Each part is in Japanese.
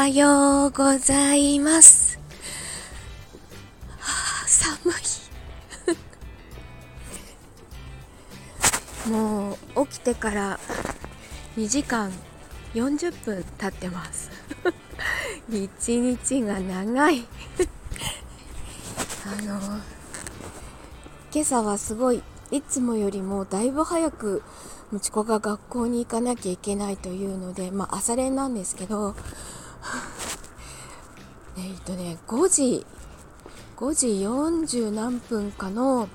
はようございます。はあ、寒い。もう起きてから2時間40分経ってます。一日が長い。あの、今朝はすごい、いつもよりもだいぶ早くもちこが学校に行かなきゃいけないというので、まあ朝練なんですけど、えっとね、5時、5時40何分かの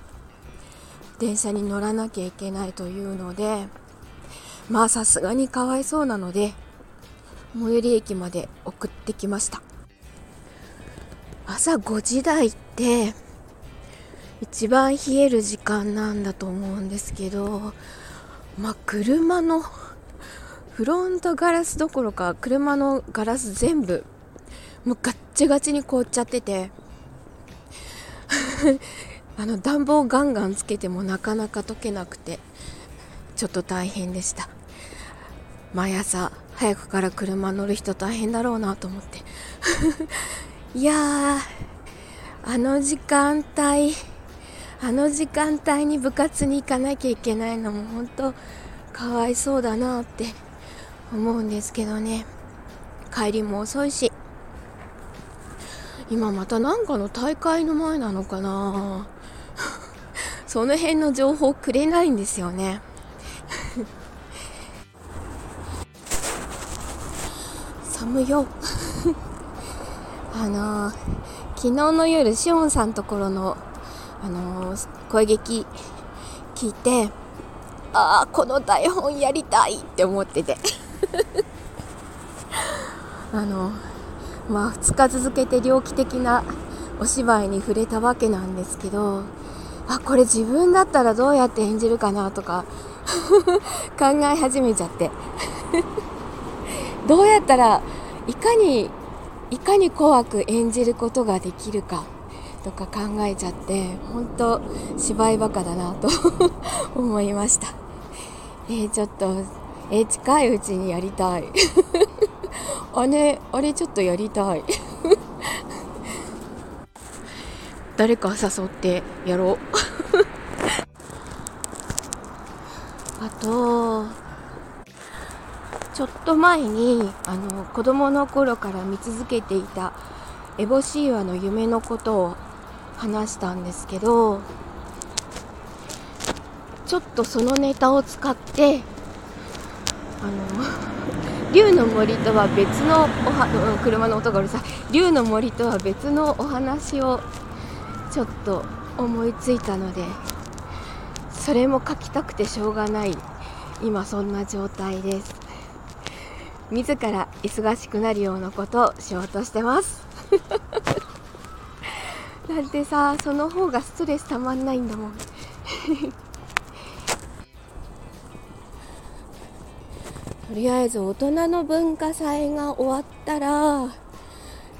電車に乗らなきゃいけないというので、まあさすがにかわいそうなので、最寄り駅まで送ってきました。朝5時台って、一番冷える時間なんだと思うんですけど、まあ、車のフロントガラスどころか車のガラス全部もうガッチガチに凍っちゃってて あの暖房ガンガンつけてもなかなか溶けなくてちょっと大変でした。毎朝早くから車乗る人大変だろうなと思って。いやあの時間帯あの時間帯に部活に行かなきゃいけないのも本当かわいそうだなって思うんですけどね。帰りも遅いし。今またなんかの大会の前なのかな。その辺の情報くれないんですよね。寒いよ。あのー、昨日の夜しおんさんところのあのー、声劇聞いてああこの台本やりたいって思ってて。あのまあ2日続けて猟奇的なお芝居に触れたわけなんですけどあこれ自分だったらどうやって演じるかなとか 考え始めちゃって。どうやったらいかにいかに怖く演じることができるかとか考えちゃって本当芝居バカだなと思いました。えー、ちょっとえ、近いうちにやりたい。あれあれちょっとやりたい。誰か誘ってやろう。あとちょっと前にあの子供の頃から見続けていたエボシーワの夢のことを話したんですけどちょっとそのネタを使っての竜の森とは別のおは車の音がうるさい。竜の森とは別のお話をちょっと思いついたのでそれも書きたくてしょうがない今そんな状態です。自ら忙しくなるようなことをしようとしてます。なんてさその方がストレスたまんないんだもん。とりあえず大人の文化祭が終わったら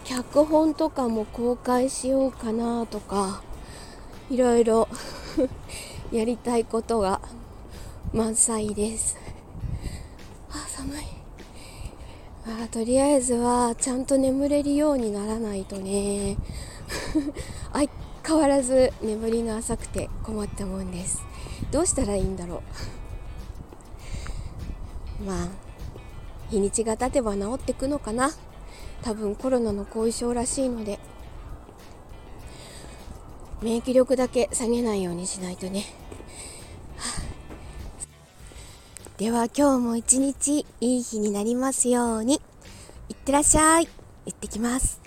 脚本とかも公開しようかなとかいろいろ やりたいことが満載です。あ寒い。あとりあえずはちゃんと眠れるようにならないとね。相変わらず眠りが浅くて困ったもんです。どうしたらいいんだろう。まあ日にちが経てば治ってくのかな。多分コロナの後遺症らしいので。免疫力だけ下げないようにしないとね、では今日も一日いい日になりますように。いってらっしゃい。行ってきます。